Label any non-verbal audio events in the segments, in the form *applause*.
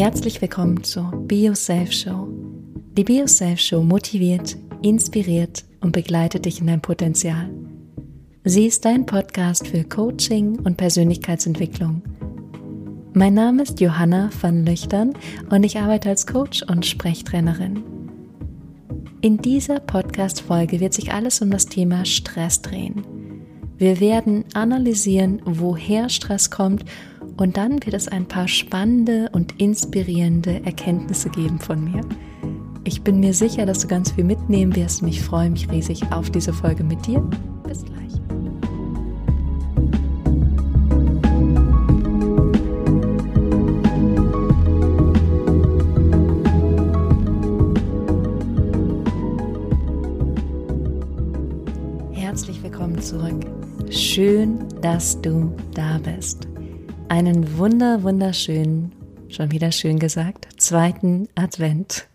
Herzlich willkommen zur Be Yourself Show. Die Be Yourself Show motiviert, inspiriert und begleitet dich in dein Potenzial. Sie ist dein Podcast für Coaching und Persönlichkeitsentwicklung. Mein Name ist Johanna van Löchtern und ich arbeite als Coach und Sprechtrainerin. In dieser Podcast-Folge wird sich alles um das Thema Stress drehen. Wir werden analysieren, woher Stress kommt und dann wird es ein paar spannende und inspirierende Erkenntnisse geben von mir. Ich bin mir sicher, dass du ganz viel mitnehmen wirst und ich freue mich riesig auf diese Folge mit dir. Bis gleich. Herzlich willkommen zurück. Schön, dass du da bist. Einen wunder, wunderschönen, schon wieder schön gesagt, zweiten Advent.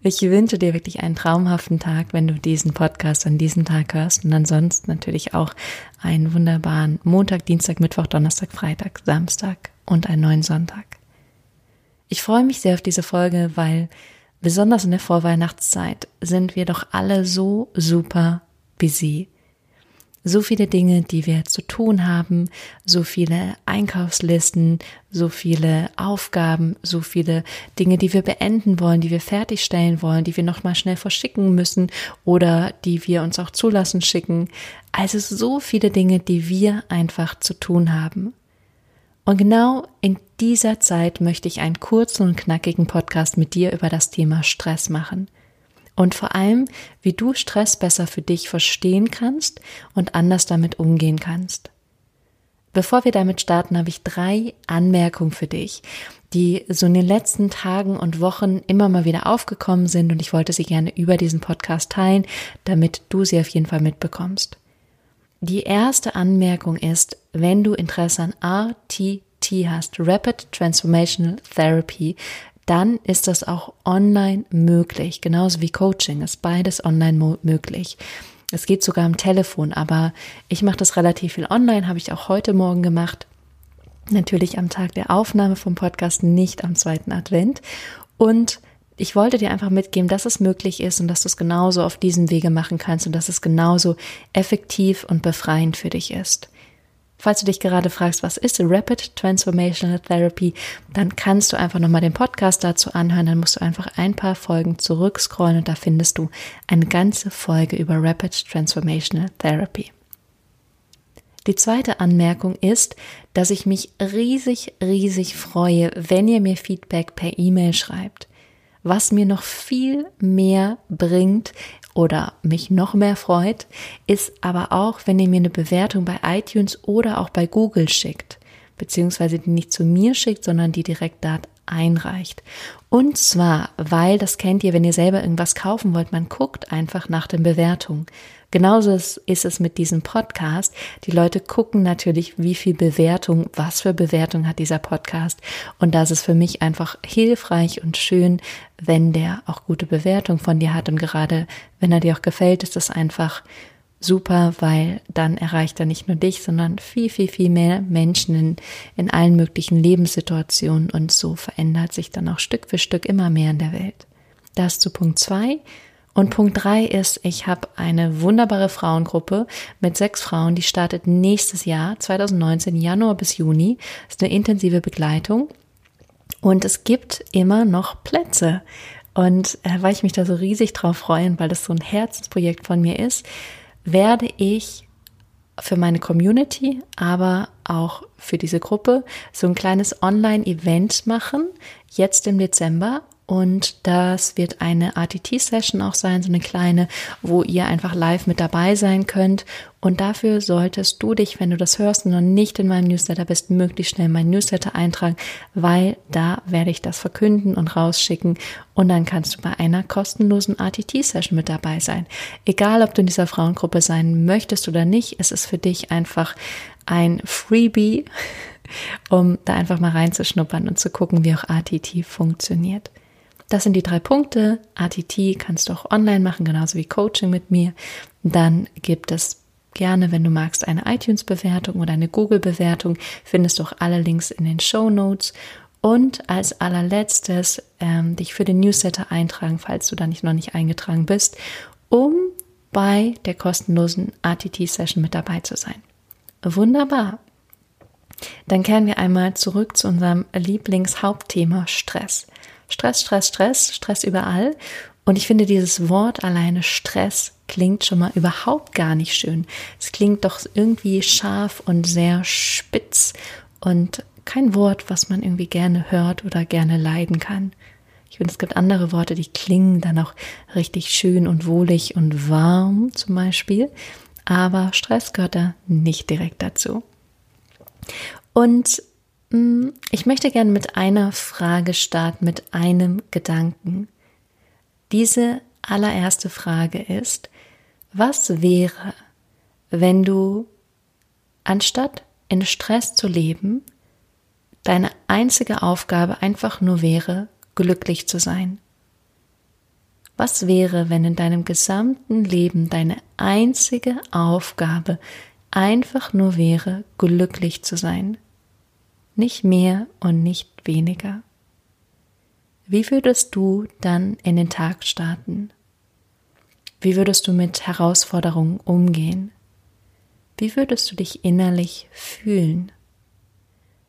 Ich wünsche dir wirklich einen traumhaften Tag, wenn du diesen Podcast an diesem Tag hörst und ansonsten natürlich auch einen wunderbaren Montag, Dienstag, Mittwoch, Donnerstag, Freitag, Samstag und einen neuen Sonntag. Ich freue mich sehr auf diese Folge, weil besonders in der Vorweihnachtszeit sind wir doch alle so super busy. So viele Dinge, die wir zu tun haben, so viele Einkaufslisten, so viele Aufgaben, so viele Dinge, die wir beenden wollen, die wir fertigstellen wollen, die wir nochmal schnell verschicken müssen oder die wir uns auch zulassen schicken. Also so viele Dinge, die wir einfach zu tun haben. Und genau in dieser Zeit möchte ich einen kurzen und knackigen Podcast mit dir über das Thema Stress machen – und vor allem, wie du Stress besser für dich verstehen kannst und anders damit umgehen kannst. Bevor wir damit starten, habe ich drei Anmerkungen für dich, die so in den letzten Tagen und Wochen immer mal wieder aufgekommen sind und ich wollte sie gerne über diesen Podcast teilen, damit du sie auf jeden Fall mitbekommst. Die erste Anmerkung ist, wenn du Interesse an RTT hast, Rapid Transformational Therapy, dann ist das auch online möglich, genauso wie Coaching ist beides online möglich. Es geht sogar am Telefon, aber ich mache das relativ viel online, habe ich auch heute Morgen gemacht. Natürlich am Tag der Aufnahme vom Podcast, nicht am zweiten Advent. Und ich wollte dir einfach mitgeben, dass es möglich ist und dass du es genauso auf diesem Wege machen kannst und dass es genauso effektiv und befreiend für dich ist. Falls du dich gerade fragst, was ist Rapid Transformational Therapy, dann kannst du einfach nochmal den Podcast dazu anhören. Dann musst du einfach ein paar Folgen zurückscrollen und da findest du eine ganze Folge über Rapid Transformational Therapy. Die zweite Anmerkung ist, dass ich mich riesig, riesig freue, wenn ihr mir Feedback per E-Mail schreibt. Was mir noch viel mehr bringt, oder mich noch mehr freut, ist aber auch, wenn ihr mir eine Bewertung bei iTunes oder auch bei Google schickt, beziehungsweise die nicht zu mir schickt, sondern die direkt dort einreicht. Und zwar, weil, das kennt ihr, wenn ihr selber irgendwas kaufen wollt, man guckt einfach nach den Bewertungen. Genauso ist es mit diesem Podcast. Die Leute gucken natürlich, wie viel Bewertung, was für Bewertung hat dieser Podcast. Und das ist für mich einfach hilfreich und schön, wenn der auch gute Bewertung von dir hat. Und gerade wenn er dir auch gefällt, ist das einfach super, weil dann erreicht er nicht nur dich, sondern viel, viel, viel mehr Menschen in, in allen möglichen Lebenssituationen und so verändert sich dann auch Stück für Stück immer mehr in der Welt. Das zu Punkt zwei. Und Punkt drei ist, ich habe eine wunderbare Frauengruppe mit sechs Frauen, die startet nächstes Jahr, 2019, Januar bis Juni. Das ist eine intensive Begleitung. Und es gibt immer noch Plätze. Und äh, weil ich mich da so riesig drauf freue, weil das so ein Herzensprojekt von mir ist, werde ich für meine Community, aber auch für diese Gruppe so ein kleines Online-Event machen, jetzt im Dezember. Und das wird eine RTT-Session auch sein, so eine kleine, wo ihr einfach live mit dabei sein könnt. Und dafür solltest du dich, wenn du das hörst und noch nicht in meinem Newsletter bist, möglichst schnell meinen Newsletter eintragen, weil da werde ich das verkünden und rausschicken. Und dann kannst du bei einer kostenlosen RTT-Session mit dabei sein. Egal, ob du in dieser Frauengruppe sein möchtest oder nicht, es ist für dich einfach ein Freebie, *laughs* um da einfach mal reinzuschnuppern und zu gucken, wie auch RTT funktioniert. Das sind die drei Punkte. ATT kannst du auch online machen, genauso wie Coaching mit mir. Dann gibt es gerne, wenn du magst, eine iTunes-Bewertung oder eine Google-Bewertung. Findest du auch alle Links in den Show Notes. Und als allerletztes ähm, dich für den Newsletter eintragen, falls du da nicht noch nicht eingetragen bist, um bei der kostenlosen ATT-Session mit dabei zu sein. Wunderbar. Dann kehren wir einmal zurück zu unserem Lieblingshauptthema Stress. Stress, Stress, Stress, Stress überall. Und ich finde dieses Wort alleine Stress klingt schon mal überhaupt gar nicht schön. Es klingt doch irgendwie scharf und sehr spitz und kein Wort, was man irgendwie gerne hört oder gerne leiden kann. Ich finde, es gibt andere Worte, die klingen dann auch richtig schön und wohlig und warm zum Beispiel. Aber Stress gehört da nicht direkt dazu. Und ich möchte gerne mit einer Frage starten, mit einem Gedanken. Diese allererste Frage ist, was wäre, wenn du anstatt in Stress zu leben, deine einzige Aufgabe einfach nur wäre, glücklich zu sein? Was wäre, wenn in deinem gesamten Leben deine einzige Aufgabe einfach nur wäre, glücklich zu sein? Nicht mehr und nicht weniger. Wie würdest du dann in den Tag starten? Wie würdest du mit Herausforderungen umgehen? Wie würdest du dich innerlich fühlen?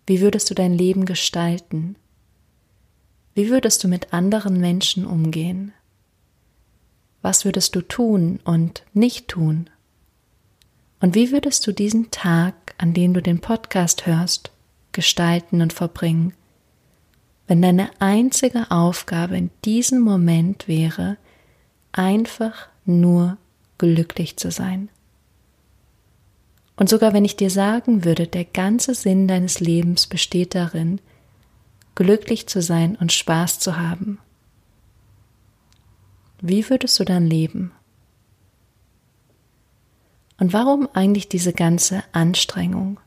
Wie würdest du dein Leben gestalten? Wie würdest du mit anderen Menschen umgehen? Was würdest du tun und nicht tun? Und wie würdest du diesen Tag, an dem du den Podcast hörst, gestalten und verbringen, wenn deine einzige Aufgabe in diesem Moment wäre, einfach nur glücklich zu sein? Und sogar wenn ich dir sagen würde, der ganze Sinn deines Lebens besteht darin, glücklich zu sein und Spaß zu haben, wie würdest du dann leben? Und warum eigentlich diese ganze Anstrengung?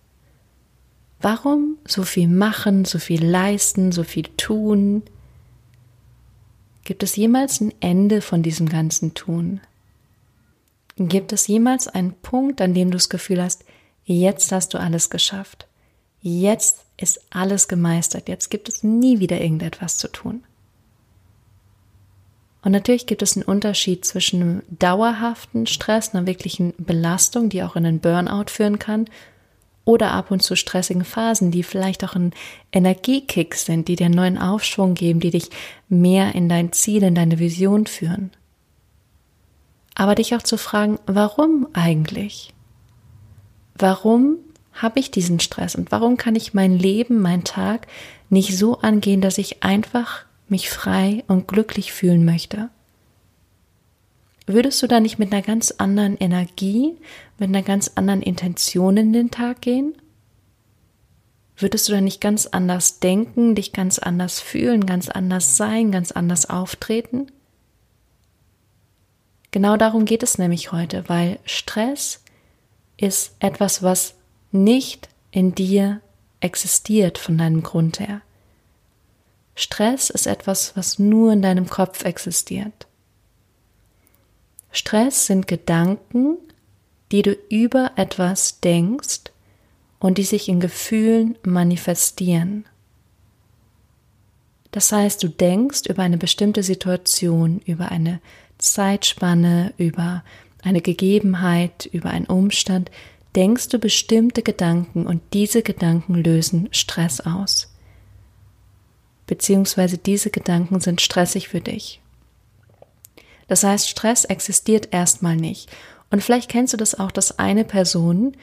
Warum so viel machen, so viel leisten, so viel tun? Gibt es jemals ein Ende von diesem ganzen Tun? Gibt es jemals einen Punkt, an dem du das Gefühl hast, jetzt hast du alles geschafft? Jetzt ist alles gemeistert. Jetzt gibt es nie wieder irgendetwas zu tun. Und natürlich gibt es einen Unterschied zwischen einem dauerhaften Stress, einer wirklichen Belastung, die auch in einen Burnout führen kann, oder ab und zu stressigen Phasen, die vielleicht auch ein Energiekick sind, die dir einen neuen Aufschwung geben, die dich mehr in dein Ziel, in deine Vision führen aber dich auch zu fragen, warum eigentlich? Warum habe ich diesen Stress und warum kann ich mein Leben, mein Tag nicht so angehen, dass ich einfach mich frei und glücklich fühlen möchte? Würdest du da nicht mit einer ganz anderen Energie, mit einer ganz anderen Intention in den Tag gehen? Würdest du da nicht ganz anders denken, dich ganz anders fühlen, ganz anders sein, ganz anders auftreten? Genau darum geht es nämlich heute, weil Stress ist etwas, was nicht in dir existiert von deinem Grund her. Stress ist etwas, was nur in deinem Kopf existiert. Stress sind Gedanken, die du über etwas denkst und die sich in Gefühlen manifestieren. Das heißt, du denkst über eine bestimmte Situation, über eine Zeitspanne, über eine Gegebenheit, über einen Umstand, denkst du bestimmte Gedanken und diese Gedanken lösen Stress aus. Beziehungsweise diese Gedanken sind stressig für dich. Das heißt, Stress existiert erstmal nicht. Und vielleicht kennst du das auch, dass eine Person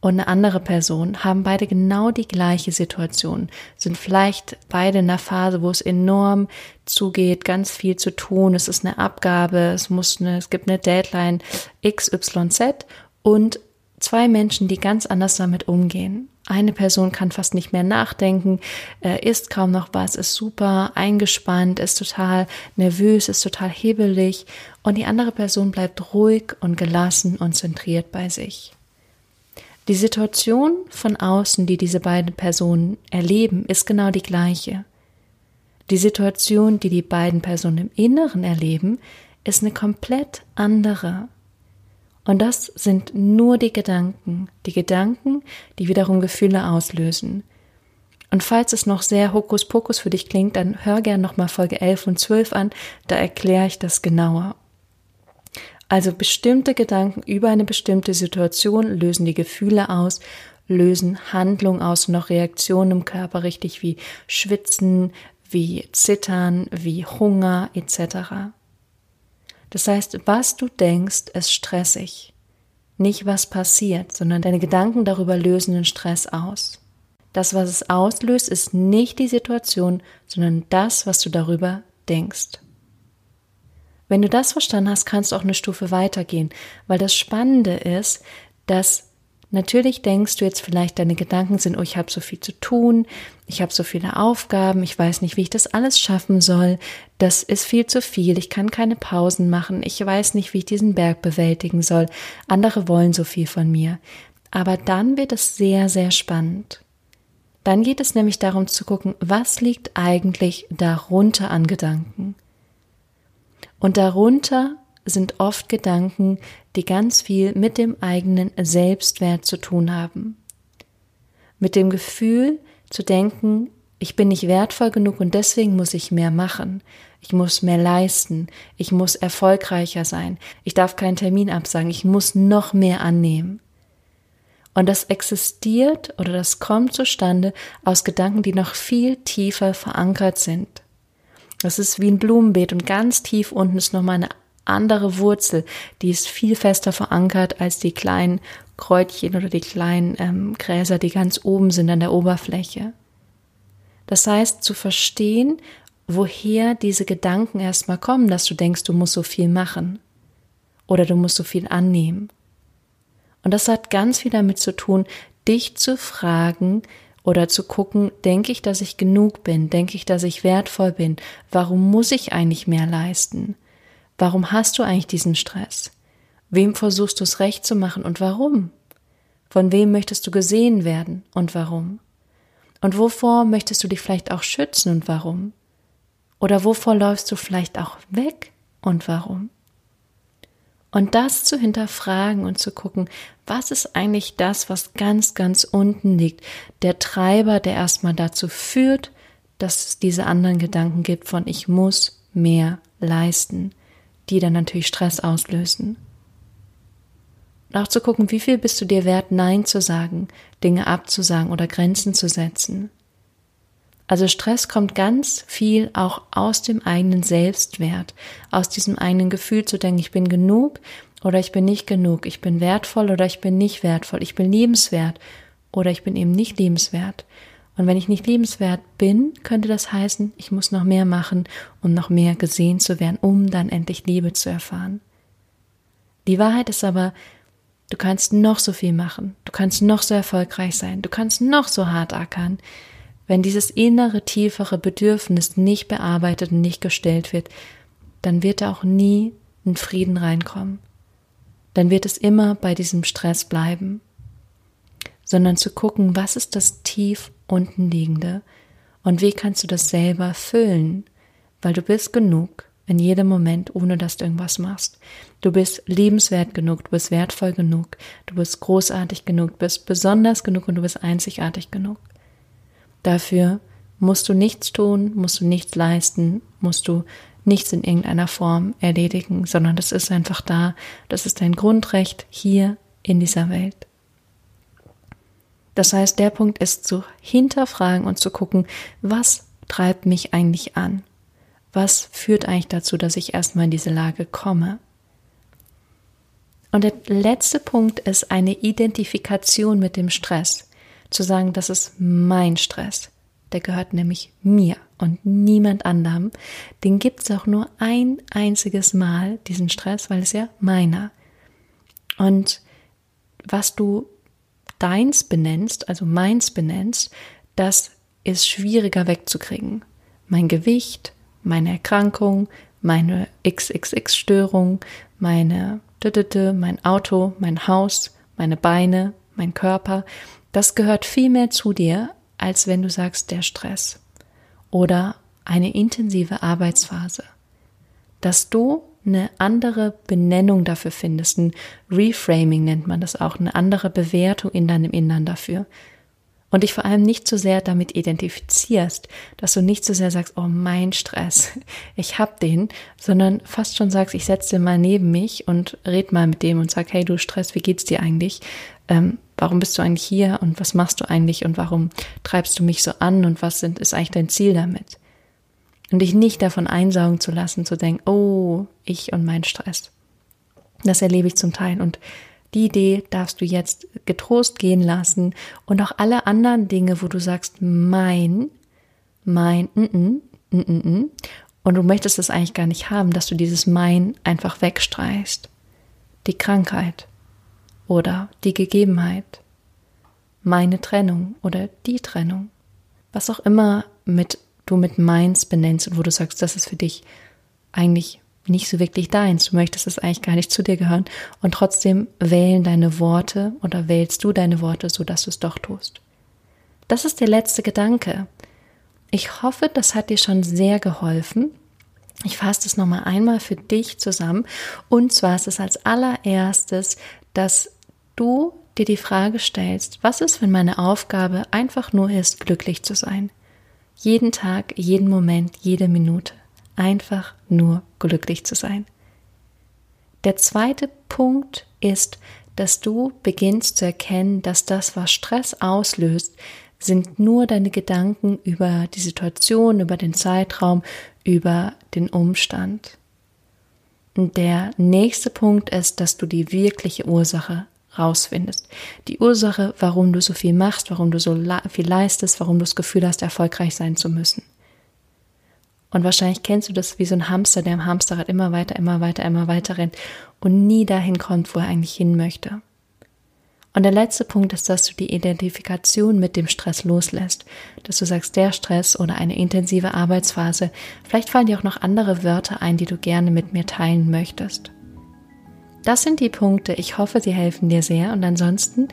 und eine andere Person haben beide genau die gleiche Situation, sind vielleicht beide in einer Phase, wo es enorm zugeht, ganz viel zu tun, es ist eine Abgabe, es muss eine, es gibt eine Deadline XYZ und zwei Menschen, die ganz anders damit umgehen. Eine Person kann fast nicht mehr nachdenken, äh, isst kaum noch was, ist super eingespannt, ist total nervös, ist total hebelig und die andere Person bleibt ruhig und gelassen und zentriert bei sich. Die Situation von außen, die diese beiden Personen erleben, ist genau die gleiche. Die Situation, die die beiden Personen im Inneren erleben, ist eine komplett andere. Und das sind nur die Gedanken, die Gedanken, die wiederum Gefühle auslösen. Und falls es noch sehr Hokuspokus für dich klingt, dann hör gern nochmal Folge 11 und 12 an, da erkläre ich das genauer. Also bestimmte Gedanken über eine bestimmte Situation lösen die Gefühle aus, lösen Handlungen aus und auch Reaktionen im Körper, richtig wie Schwitzen, wie Zittern, wie Hunger etc. Das heißt, was du denkst, ist stressig. Nicht was passiert, sondern deine Gedanken darüber lösen den Stress aus. Das, was es auslöst, ist nicht die Situation, sondern das, was du darüber denkst. Wenn du das verstanden hast, kannst du auch eine Stufe weitergehen, weil das Spannende ist, dass natürlich denkst du jetzt vielleicht, deine Gedanken sind, oh, ich habe so viel zu tun, ich habe so viele Aufgaben, ich weiß nicht, wie ich das alles schaffen soll, das ist viel zu viel, ich kann keine Pausen machen, ich weiß nicht, wie ich diesen Berg bewältigen soll, andere wollen so viel von mir. Aber dann wird es sehr, sehr spannend. Dann geht es nämlich darum zu gucken, was liegt eigentlich darunter an Gedanken. Und darunter sind oft Gedanken, die ganz viel mit dem eigenen Selbstwert zu tun haben. Mit dem Gefühl zu denken, ich bin nicht wertvoll genug und deswegen muss ich mehr machen. Ich muss mehr leisten. Ich muss erfolgreicher sein. Ich darf keinen Termin absagen. Ich muss noch mehr annehmen. Und das existiert oder das kommt zustande aus Gedanken, die noch viel tiefer verankert sind. Das ist wie ein Blumenbeet und ganz tief unten ist nochmal eine andere Wurzel, die ist viel fester verankert als die kleinen Kräutchen oder die kleinen ähm, Gräser, die ganz oben sind an der Oberfläche. Das heißt, zu verstehen, woher diese Gedanken erstmal kommen, dass du denkst, du musst so viel machen oder du musst so viel annehmen. Und das hat ganz viel damit zu tun, dich zu fragen, oder zu gucken, denke ich, dass ich genug bin? Denke ich, dass ich wertvoll bin? Warum muss ich eigentlich mehr leisten? Warum hast du eigentlich diesen Stress? Wem versuchst du es recht zu machen und warum? Von wem möchtest du gesehen werden und warum? Und wovor möchtest du dich vielleicht auch schützen und warum? Oder wovor läufst du vielleicht auch weg und warum? Und das zu hinterfragen und zu gucken, was ist eigentlich das, was ganz, ganz unten liegt, der Treiber, der erstmal dazu führt, dass es diese anderen Gedanken gibt von ich muss mehr leisten, die dann natürlich Stress auslösen. Und auch zu gucken, wie viel bist du dir wert, Nein zu sagen, Dinge abzusagen oder Grenzen zu setzen. Also Stress kommt ganz viel auch aus dem eigenen Selbstwert, aus diesem eigenen Gefühl zu denken, ich bin genug oder ich bin nicht genug, ich bin wertvoll oder ich bin nicht wertvoll, ich bin liebenswert oder ich bin eben nicht liebenswert. Und wenn ich nicht liebenswert bin, könnte das heißen, ich muss noch mehr machen, um noch mehr gesehen zu werden, um dann endlich Liebe zu erfahren. Die Wahrheit ist aber, du kannst noch so viel machen, du kannst noch so erfolgreich sein, du kannst noch so hart ackern, wenn dieses innere, tiefere Bedürfnis nicht bearbeitet und nicht gestellt wird, dann wird da auch nie ein Frieden reinkommen. Dann wird es immer bei diesem Stress bleiben. Sondern zu gucken, was ist das tief unten liegende und wie kannst du das selber füllen, weil du bist genug in jedem Moment, ohne dass du irgendwas machst. Du bist liebenswert genug, du bist wertvoll genug, du bist großartig genug, du bist besonders genug und du bist einzigartig genug. Dafür musst du nichts tun, musst du nichts leisten, musst du nichts in irgendeiner Form erledigen, sondern das ist einfach da. Das ist dein Grundrecht hier in dieser Welt. Das heißt, der Punkt ist zu hinterfragen und zu gucken, was treibt mich eigentlich an? Was führt eigentlich dazu, dass ich erstmal in diese Lage komme? Und der letzte Punkt ist eine Identifikation mit dem Stress zu sagen, das ist mein Stress. Der gehört nämlich mir und niemand anderem. Den gibt es auch nur ein einziges Mal, diesen Stress, weil es ja meiner. Und was du deins benennst, also meins benennst, das ist schwieriger wegzukriegen. Mein Gewicht, meine Erkrankung, meine XXX-Störung, meine mein Auto, mein Haus, meine Beine, mein Körper, das gehört viel mehr zu dir, als wenn du sagst der Stress oder eine intensive Arbeitsphase. Dass du eine andere Benennung dafür findest, ein Reframing nennt man das auch, eine andere Bewertung in deinem Innern dafür. und dich vor allem nicht so sehr damit identifizierst, dass du nicht so sehr sagst, oh mein Stress, *laughs* ich hab den, sondern fast schon sagst, ich setze den mal neben mich und red mal mit dem und sag, hey du Stress, wie geht's dir eigentlich? Ähm, warum bist du eigentlich hier und was machst du eigentlich und warum treibst du mich so an und was sind, ist eigentlich dein Ziel damit? Und dich nicht davon einsaugen zu lassen, zu denken, oh, ich und mein Stress. Das erlebe ich zum Teil. Und die Idee darfst du jetzt getrost gehen lassen. Und auch alle anderen Dinge, wo du sagst, mein, mein, n -n, n -n, und du möchtest es eigentlich gar nicht haben, dass du dieses mein einfach wegstreichst. Die Krankheit oder die Gegebenheit, meine Trennung oder die Trennung, was auch immer mit du mit meins benennst und wo du sagst, das ist für dich eigentlich nicht so wirklich deins. Du möchtest es eigentlich gar nicht zu dir gehören und trotzdem wählen deine Worte oder wählst du deine Worte, so dass du es doch tust. Das ist der letzte Gedanke. Ich hoffe, das hat dir schon sehr geholfen. Ich fasse es nochmal einmal für dich zusammen. Und zwar ist es als allererstes, dass du dir die Frage stellst, was ist, wenn meine Aufgabe einfach nur ist, glücklich zu sein? Jeden Tag, jeden Moment, jede Minute einfach nur glücklich zu sein. Der zweite Punkt ist, dass du beginnst zu erkennen, dass das, was Stress auslöst, sind nur deine Gedanken über die Situation, über den Zeitraum, über den Umstand. Der nächste Punkt ist, dass du die wirkliche Ursache rausfindest. Die Ursache, warum du so viel machst, warum du so viel leistest, warum du das Gefühl hast, erfolgreich sein zu müssen. Und wahrscheinlich kennst du das wie so ein Hamster, der im Hamsterrad immer weiter, immer weiter, immer weiter rennt und nie dahin kommt, wo er eigentlich hin möchte. Und der letzte Punkt ist, dass du die Identifikation mit dem Stress loslässt. Dass du sagst, der Stress oder eine intensive Arbeitsphase. Vielleicht fallen dir auch noch andere Wörter ein, die du gerne mit mir teilen möchtest. Das sind die Punkte. Ich hoffe, sie helfen dir sehr. Und ansonsten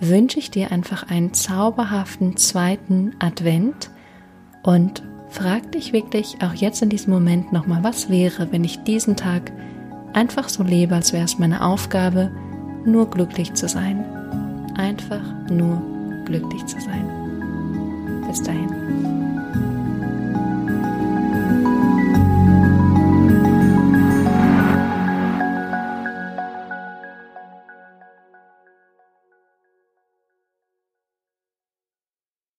wünsche ich dir einfach einen zauberhaften zweiten Advent und Frag dich wirklich auch jetzt in diesem Moment nochmal, was wäre, wenn ich diesen Tag einfach so lebe, als wäre es meine Aufgabe, nur glücklich zu sein. Einfach nur glücklich zu sein. Bis dahin.